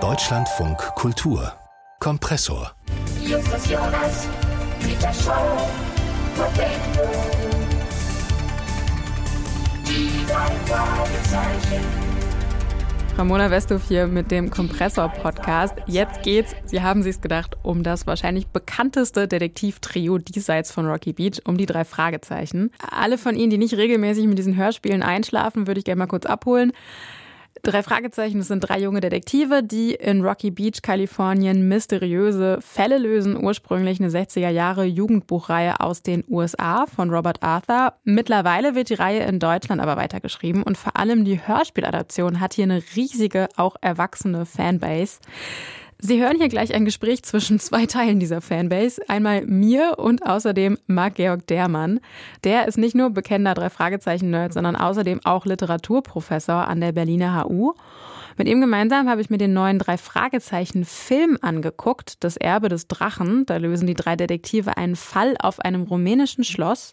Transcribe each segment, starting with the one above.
Deutschlandfunk Kultur Kompressor Justus Jonas, Peter Show, Verbände. Die drei. Ramona Westhoff hier mit dem Kompressor-Podcast. Jetzt geht's, Sie haben sich's gedacht, um das wahrscheinlich bekannteste Detektivtrio diesseits von Rocky Beach, um die drei Fragezeichen. Alle von Ihnen, die nicht regelmäßig mit diesen Hörspielen einschlafen, würde ich gerne mal kurz abholen. Drei Fragezeichen, das sind drei junge Detektive, die in Rocky Beach, Kalifornien mysteriöse Fälle lösen. Ursprünglich eine 60er Jahre Jugendbuchreihe aus den USA von Robert Arthur. Mittlerweile wird die Reihe in Deutschland aber weitergeschrieben und vor allem die Hörspieladaption hat hier eine riesige, auch erwachsene Fanbase. Sie hören hier gleich ein Gespräch zwischen zwei Teilen dieser Fanbase. Einmal mir und außerdem Marc-Georg Dermann. Der ist nicht nur bekennender Drei-Fragezeichen-Nerd, sondern außerdem auch Literaturprofessor an der Berliner HU. Mit ihm gemeinsam habe ich mir den neuen Drei-Fragezeichen-Film angeguckt, Das Erbe des Drachen. Da lösen die drei Detektive einen Fall auf einem rumänischen Schloss.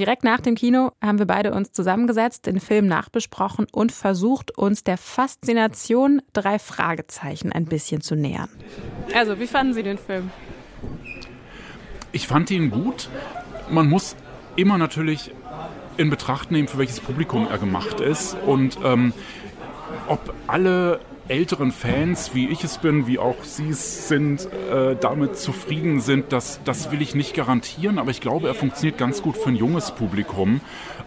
Direkt nach dem Kino haben wir beide uns zusammengesetzt, den Film nachbesprochen und versucht, uns der Faszination drei Fragezeichen ein bisschen zu nähern. Also, wie fanden Sie den Film? Ich fand ihn gut. Man muss immer natürlich in Betracht nehmen, für welches Publikum er gemacht ist und ähm, ob alle älteren Fans, wie ich es bin, wie auch Sie es sind, äh, damit zufrieden sind, das, das will ich nicht garantieren, aber ich glaube, er funktioniert ganz gut für ein junges Publikum.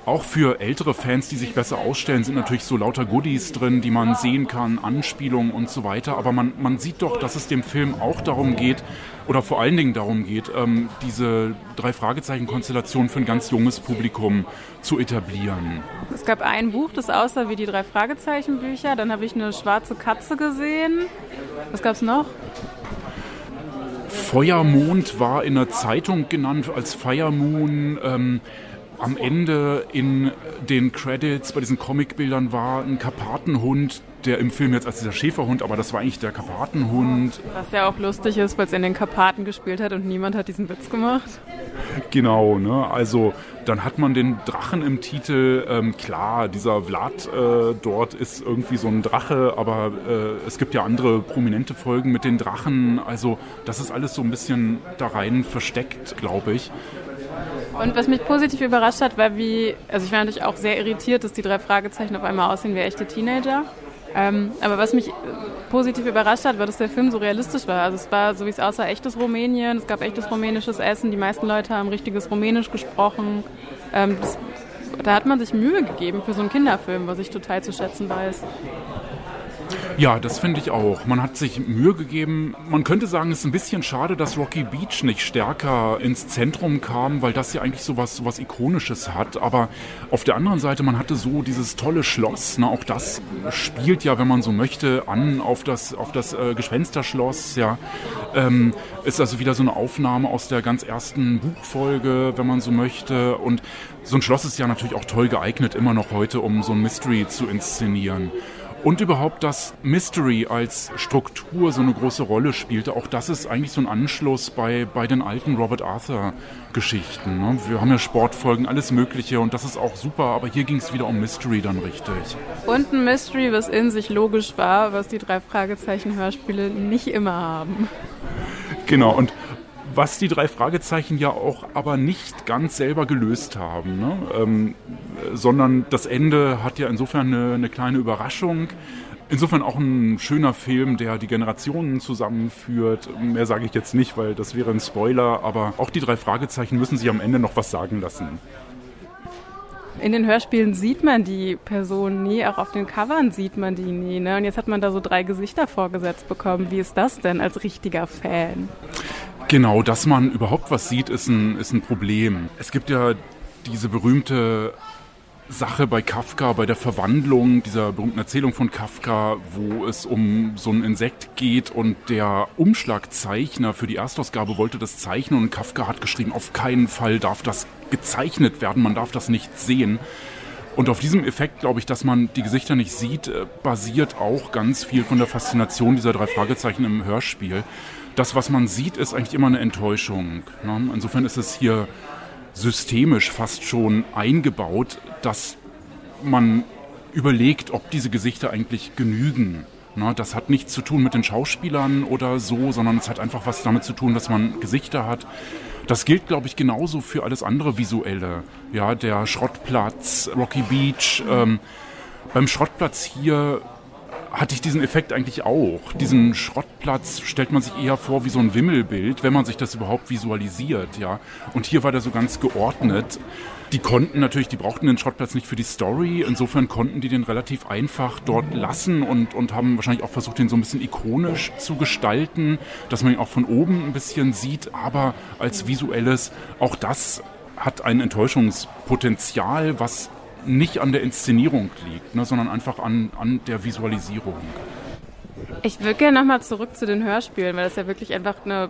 Auch für ältere Fans, die sich besser ausstellen, sind natürlich so lauter Goodies drin, die man sehen kann, Anspielungen und so weiter. Aber man, man sieht doch, dass es dem Film auch darum geht, oder vor allen Dingen darum geht, ähm, diese drei Fragezeichen-Konstellation für ein ganz junges Publikum zu etablieren. Es gab ein Buch, das aussah wie die drei Fragezeichen-Bücher. Dann habe ich eine schwarze Katze gesehen. Was gab es noch? Feuermond war in der Zeitung genannt als Fire Moon. Ähm, am Ende in den Credits bei diesen Comicbildern war ein Karpatenhund, der im Film jetzt als dieser Schäferhund, aber das war eigentlich der Karpatenhund. Was ja auch lustig ist, weil es in den Karpaten gespielt hat und niemand hat diesen Witz gemacht. Genau, ne? Also dann hat man den Drachen im Titel. Ähm, klar, dieser Vlad äh, dort ist irgendwie so ein Drache, aber äh, es gibt ja andere prominente Folgen mit den Drachen. Also das ist alles so ein bisschen da rein versteckt, glaube ich. Und was mich positiv überrascht hat, war wie, also ich war natürlich auch sehr irritiert, dass die drei Fragezeichen auf einmal aussehen wie echte Teenager. Ähm, aber was mich positiv überrascht hat, war, dass der Film so realistisch war. Also es war, so wie es aussah, echtes Rumänien, es gab echtes rumänisches Essen, die meisten Leute haben richtiges Rumänisch gesprochen. Ähm, das, da hat man sich Mühe gegeben für so einen Kinderfilm, was ich total zu schätzen weiß. Ja, das finde ich auch. Man hat sich Mühe gegeben. Man könnte sagen, es ist ein bisschen schade, dass Rocky Beach nicht stärker ins Zentrum kam, weil das ja eigentlich so was, so was Ikonisches hat. Aber auf der anderen Seite, man hatte so dieses tolle Schloss. Ne? Auch das spielt ja, wenn man so möchte, an auf das, auf das äh, Gespensterschloss. Ja. Ähm, ist also wieder so eine Aufnahme aus der ganz ersten Buchfolge, wenn man so möchte. Und so ein Schloss ist ja natürlich auch toll geeignet, immer noch heute, um so ein Mystery zu inszenieren. Und überhaupt, dass Mystery als Struktur so eine große Rolle spielte, auch das ist eigentlich so ein Anschluss bei, bei den alten Robert Arthur-Geschichten. Ne? Wir haben ja Sportfolgen, alles Mögliche und das ist auch super, aber hier ging es wieder um Mystery dann richtig. Und ein Mystery, was in sich logisch war, was die drei Fragezeichen-Hörspiele nicht immer haben. Genau, und was die drei Fragezeichen ja auch aber nicht ganz selber gelöst haben, ne? ähm, sondern das Ende hat ja insofern eine, eine kleine Überraschung. Insofern auch ein schöner Film, der die Generationen zusammenführt. Mehr sage ich jetzt nicht, weil das wäre ein Spoiler, aber auch die drei Fragezeichen müssen sich am Ende noch was sagen lassen. In den Hörspielen sieht man die Person nie, auch auf den Covern sieht man die nie. Ne? Und jetzt hat man da so drei Gesichter vorgesetzt bekommen. Wie ist das denn als richtiger Fan? Genau, dass man überhaupt was sieht, ist ein, ist ein Problem. Es gibt ja diese berühmte Sache bei Kafka, bei der Verwandlung dieser berühmten Erzählung von Kafka, wo es um so ein Insekt geht und der Umschlagzeichner für die Erstausgabe wollte das zeichnen und Kafka hat geschrieben, auf keinen Fall darf das gezeichnet werden, man darf das nicht sehen. Und auf diesem Effekt, glaube ich, dass man die Gesichter nicht sieht, äh, basiert auch ganz viel von der Faszination dieser drei Fragezeichen im Hörspiel das, was man sieht, ist eigentlich immer eine Enttäuschung. Ne? Insofern ist es hier systemisch fast schon eingebaut, dass man überlegt, ob diese Gesichter eigentlich genügen. Na, das hat nichts zu tun mit den Schauspielern oder so, sondern es hat einfach was damit zu tun, dass man Gesichter hat. Das gilt, glaube ich, genauso für alles andere Visuelle. Ja, der Schrottplatz, Rocky Beach. Ähm, beim Schrottplatz hier hatte ich diesen Effekt eigentlich auch. Diesen Schrottplatz stellt man sich eher vor wie so ein Wimmelbild, wenn man sich das überhaupt visualisiert, ja. Und hier war der so ganz geordnet. Die konnten natürlich, die brauchten den Schrottplatz nicht für die Story. Insofern konnten die den relativ einfach dort lassen und, und haben wahrscheinlich auch versucht, den so ein bisschen ikonisch zu gestalten, dass man ihn auch von oben ein bisschen sieht. Aber als visuelles, auch das hat ein Enttäuschungspotenzial, was nicht an der Inszenierung liegt, ne, sondern einfach an, an der Visualisierung. Ich würde gerne nochmal zurück zu den Hörspielen, weil das ja wirklich einfach eine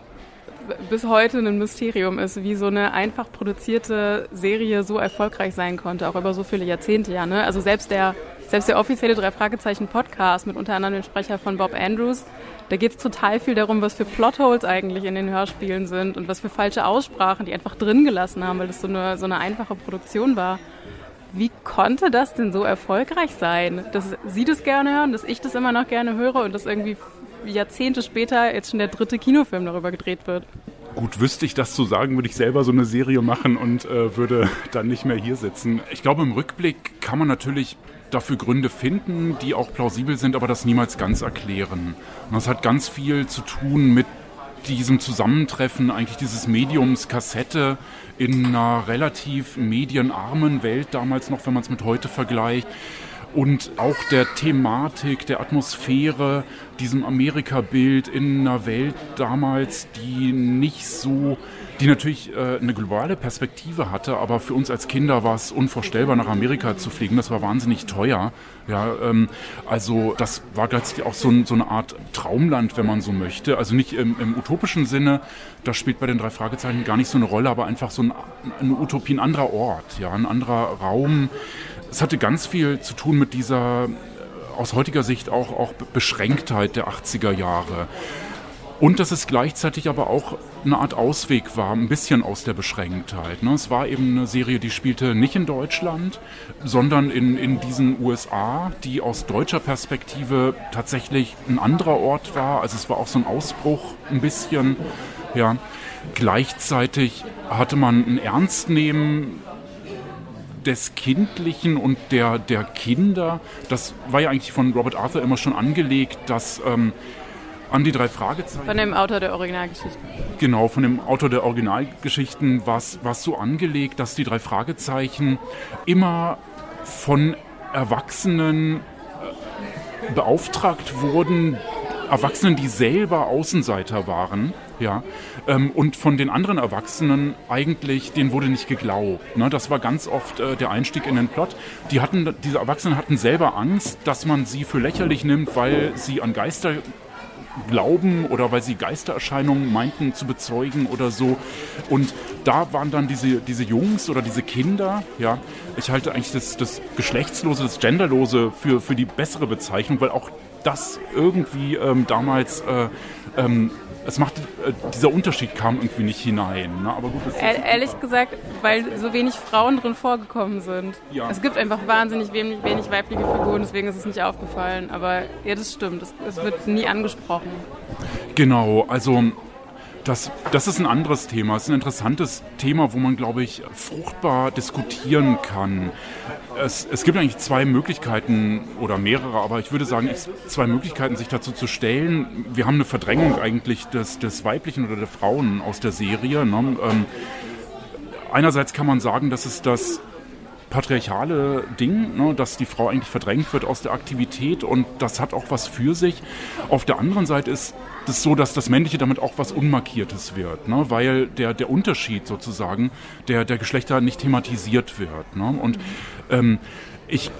bis heute ein Mysterium ist, wie so eine einfach produzierte Serie so erfolgreich sein konnte, auch über so viele Jahrzehnte ja. Ne? Also selbst der, selbst der offizielle drei Fragezeichen Podcast mit unter anderem dem Sprecher von Bob Andrews, da geht es total viel darum, was für Plotholes eigentlich in den Hörspielen sind und was für falsche Aussprachen die einfach drin gelassen haben, weil das so eine, so eine einfache Produktion war. Wie konnte das denn so erfolgreich sein, dass Sie das gerne hören, dass ich das immer noch gerne höre und dass irgendwie Jahrzehnte später jetzt schon der dritte Kinofilm darüber gedreht wird? Gut, wüsste ich das zu sagen, würde ich selber so eine Serie machen und äh, würde dann nicht mehr hier sitzen. Ich glaube, im Rückblick kann man natürlich dafür Gründe finden, die auch plausibel sind, aber das niemals ganz erklären. Und das hat ganz viel zu tun mit diesem Zusammentreffen eigentlich dieses Mediums Kassette in einer relativ medienarmen Welt damals noch, wenn man es mit heute vergleicht und auch der Thematik, der Atmosphäre, diesem Amerika-Bild in einer Welt damals, die nicht so die natürlich äh, eine globale Perspektive hatte, aber für uns als Kinder war es unvorstellbar, nach Amerika zu fliegen. Das war wahnsinnig teuer. Ja, ähm, also das war gleichzeitig auch so, ein, so, eine Art Traumland, wenn man so möchte. Also nicht im, im, utopischen Sinne, das spielt bei den drei Fragezeichen gar nicht so eine Rolle, aber einfach so ein, eine Utopie, ein anderer Ort, ja, ein anderer Raum. Es hatte ganz viel zu tun mit dieser aus heutiger Sicht auch, auch Beschränktheit der 80er Jahre. Und dass es gleichzeitig aber auch eine Art Ausweg war, ein bisschen aus der Beschränktheit. Ne? Es war eben eine Serie, die spielte nicht in Deutschland, sondern in, in diesen USA, die aus deutscher Perspektive tatsächlich ein anderer Ort war. Also es war auch so ein Ausbruch ein bisschen. Ja. Gleichzeitig hatte man ein Ernstnehmen des Kindlichen und der, der Kinder. Das war ja eigentlich von Robert Arthur immer schon angelegt, dass ähm, an die drei Fragezeichen. Von dem Autor der Originalgeschichten. Genau, von dem Autor der Originalgeschichten war es so angelegt, dass die drei Fragezeichen immer von Erwachsenen äh, beauftragt wurden, Erwachsenen, die selber Außenseiter waren, ja, ähm, und von den anderen Erwachsenen eigentlich, denen wurde nicht geglaubt. Ne? Das war ganz oft äh, der Einstieg in den Plot. Die hatten, diese Erwachsenen hatten selber Angst, dass man sie für lächerlich nimmt, weil sie an Geister glauben oder weil sie Geistererscheinungen meinten zu bezeugen oder so. Und da waren dann diese, diese Jungs oder diese Kinder, ja, ich halte eigentlich das, das Geschlechtslose, das Genderlose für, für die bessere Bezeichnung, weil auch das irgendwie ähm, damals äh, ähm, es macht, äh, dieser Unterschied kam irgendwie nicht hinein. Ne? Aber gut, e ehrlich gesagt, weil so wenig Frauen drin vorgekommen sind. Ja. Es gibt einfach wahnsinnig wenig, wenig weibliche Figuren, deswegen ist es nicht aufgefallen. Aber ja, das stimmt, es, es wird nie angesprochen. Genau, also das, das ist ein anderes Thema. Es ist ein interessantes Thema, wo man, glaube ich, fruchtbar diskutieren kann. Es, es gibt eigentlich zwei Möglichkeiten oder mehrere, aber ich würde sagen, zwei Möglichkeiten, sich dazu zu stellen. Wir haben eine Verdrängung eigentlich des, des Weiblichen oder der Frauen aus der Serie. Ne? Ähm, einerseits kann man sagen, dass es das patriarchale Ding, ne, dass die Frau eigentlich verdrängt wird aus der Aktivität und das hat auch was für sich. Auf der anderen Seite ist es so, dass das Männliche damit auch was Unmarkiertes wird, ne, weil der, der Unterschied sozusagen der, der Geschlechter nicht thematisiert wird. Ne, und ähm, ich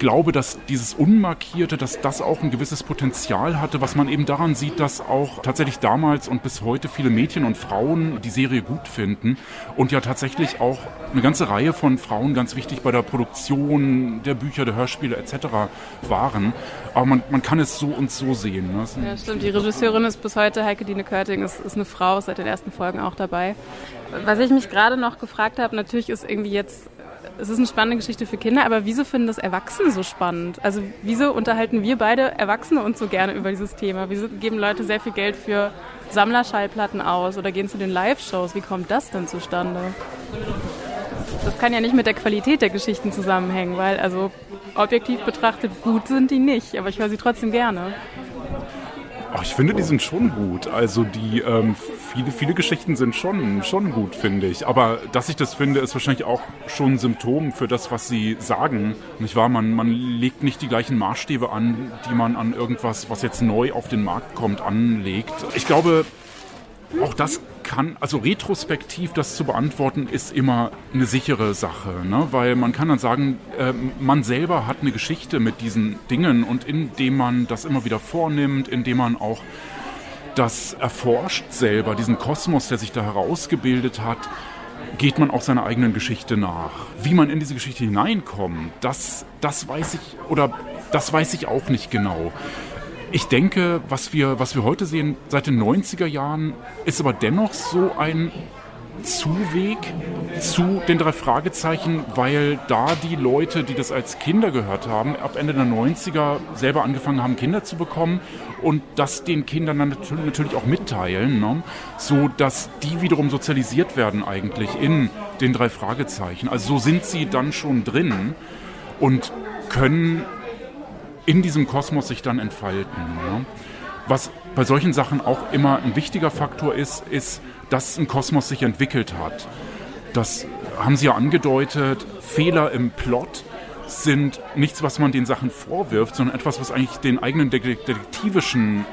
glaube, dass dieses Unmarkierte, dass das auch ein gewisses Potenzial hatte, was man eben daran sieht, dass auch tatsächlich damals und bis heute viele Mädchen und Frauen die Serie gut finden und ja tatsächlich auch eine ganze Reihe von Frauen ganz wichtig bei der Produktion der Bücher, der Hörspiele etc. waren. Aber man, man kann es so und so sehen. Ne? Ja, stimmt. Die Regisseurin ist bis heute, Heike Dine Körting, ist, ist eine Frau, seit den ersten Folgen auch dabei. Was ich mich gerade noch gefragt habe, natürlich ist irgendwie jetzt es ist eine spannende Geschichte für Kinder, aber wieso finden das Erwachsene so spannend? Also wieso unterhalten wir beide Erwachsene uns so gerne über dieses Thema? Wieso geben Leute sehr viel Geld für Sammlerschallplatten aus oder gehen zu den Live-Shows? Wie kommt das denn zustande? Das kann ja nicht mit der Qualität der Geschichten zusammenhängen, weil also objektiv betrachtet gut sind die nicht, aber ich höre sie trotzdem gerne. Oh, ich finde, die sind schon gut. Also die ähm, viele, viele Geschichten sind schon, schon gut, finde ich. Aber dass ich das finde, ist wahrscheinlich auch schon ein Symptom für das, was sie sagen. Nicht wahr? Man, man legt nicht die gleichen Maßstäbe an, die man an irgendwas, was jetzt neu auf den Markt kommt, anlegt. Ich glaube, auch das kann, also retrospektiv das zu beantworten, ist immer eine sichere Sache, ne? weil man kann dann sagen, äh, man selber hat eine Geschichte mit diesen Dingen und indem man das immer wieder vornimmt, indem man auch das erforscht selber, diesen Kosmos, der sich da herausgebildet hat, geht man auch seiner eigenen Geschichte nach. Wie man in diese Geschichte hineinkommt, das, das weiß ich oder das weiß ich auch nicht genau. Ich denke, was wir, was wir heute sehen seit den 90er Jahren, ist aber dennoch so ein Zuweg zu den drei Fragezeichen, weil da die Leute, die das als Kinder gehört haben, ab Ende der 90er selber angefangen haben, Kinder zu bekommen und das den Kindern dann natürlich auch mitteilen, ne? so dass die wiederum sozialisiert werden eigentlich in den drei Fragezeichen. Also so sind sie dann schon drin und können in diesem Kosmos sich dann entfalten. Ja. Was bei solchen Sachen auch immer ein wichtiger Faktor ist, ist, dass ein Kosmos sich entwickelt hat. Das haben Sie ja angedeutet. Fehler im Plot sind nichts, was man den Sachen vorwirft, sondern etwas, was eigentlich den eigenen detektivischen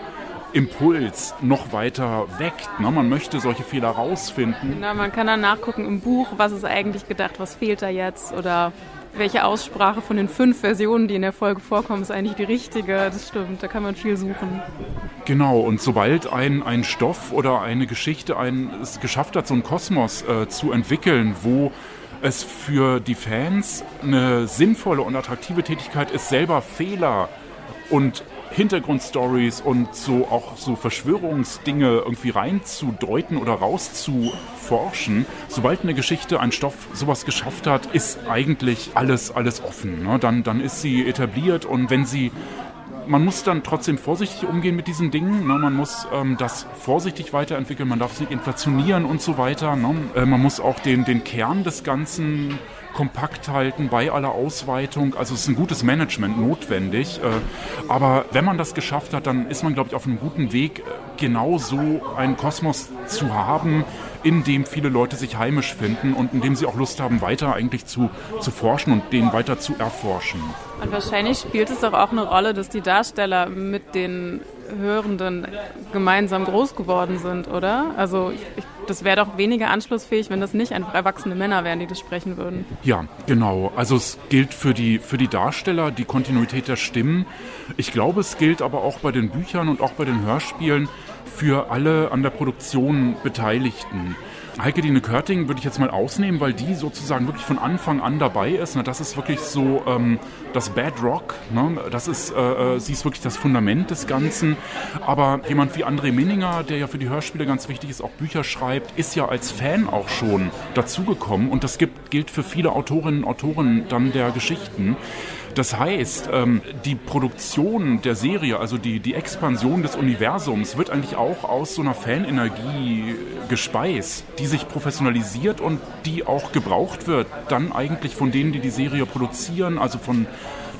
Impuls noch weiter weckt. Ne? Man möchte solche Fehler rausfinden. Genau, man kann dann nachgucken im Buch, was ist eigentlich gedacht, was fehlt da jetzt oder welche Aussprache von den fünf Versionen, die in der Folge vorkommen, ist eigentlich die richtige. Das stimmt, da kann man viel suchen. Genau, und sobald ein, ein Stoff oder eine Geschichte ein, es geschafft hat, so einen Kosmos äh, zu entwickeln, wo es für die Fans eine sinnvolle und attraktive Tätigkeit ist, selber Fehler und Hintergrundstories und so auch so Verschwörungsdinge irgendwie reinzudeuten oder rauszuforschen. Sobald eine Geschichte, ein Stoff sowas geschafft hat, ist eigentlich alles, alles offen. Ne? Dann, dann ist sie etabliert und wenn sie man muss dann trotzdem vorsichtig umgehen mit diesen Dingen. Ne? Man muss ähm, das vorsichtig weiterentwickeln, man darf es nicht inflationieren und so weiter. Ne? Äh, man muss auch den, den Kern des Ganzen kompakt halten bei aller Ausweitung. Also es ist ein gutes Management notwendig. Äh, aber wenn man das geschafft hat, dann ist man, glaube ich, auf einem guten Weg, äh, genau so einen Kosmos zu haben, in dem viele Leute sich heimisch finden und in dem sie auch Lust haben, weiter eigentlich zu, zu forschen und den weiter zu erforschen. Und wahrscheinlich spielt es doch auch eine Rolle, dass die Darsteller mit den Hörenden gemeinsam groß geworden sind, oder? Also ich, das wäre doch weniger anschlussfähig, wenn das nicht einfach erwachsene Männer wären, die das sprechen würden. Ja, genau. Also es gilt für die, für die Darsteller die Kontinuität der Stimmen. Ich glaube, es gilt aber auch bei den Büchern und auch bei den Hörspielen für alle an der Produktion Beteiligten. Heike Dine Körting würde ich jetzt mal ausnehmen, weil die sozusagen wirklich von Anfang an dabei ist. Ne? Das ist wirklich so ähm, das Bedrock. Ne? Das ist, äh, äh, sie ist wirklich das Fundament des Ganzen. Aber jemand wie André Minninger, der ja für die Hörspiele ganz wichtig ist, auch Bücher schreibt, ist ja als Fan auch schon dazugekommen. Und das gibt, gilt für viele Autorinnen und Autoren dann der Geschichten. Das heißt, ähm, die Produktion der Serie, also die, die Expansion des Universums, wird eigentlich auch aus so einer Fanenergie gespeist, die sich professionalisiert und die auch gebraucht wird, dann eigentlich von denen, die die Serie produzieren, also von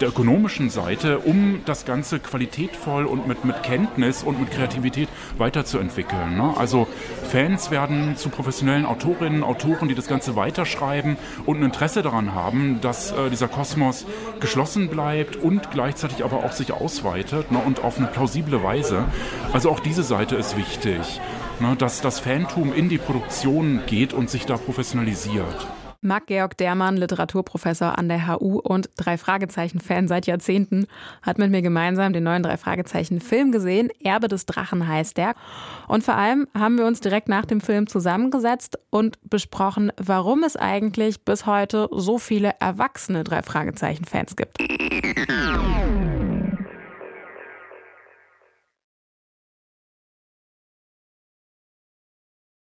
der ökonomischen Seite, um das Ganze qualitätvoll und mit, mit Kenntnis und mit Kreativität weiterzuentwickeln. Ne? Also Fans werden zu professionellen Autorinnen, Autoren, die das Ganze weiterschreiben und ein Interesse daran haben, dass äh, dieser Kosmos geschlossen bleibt und gleichzeitig aber auch sich ausweitet ne? und auf eine plausible Weise. Also auch diese Seite ist wichtig, ne? dass das Fantum in die Produktion geht und sich da professionalisiert. Marc-Georg Dermann, Literaturprofessor an der HU und Drei-Fragezeichen-Fan seit Jahrzehnten, hat mit mir gemeinsam den neuen Drei-Fragezeichen-Film gesehen. Erbe des Drachen heißt der. Und vor allem haben wir uns direkt nach dem Film zusammengesetzt und besprochen, warum es eigentlich bis heute so viele erwachsene Drei-Fragezeichen-Fans gibt.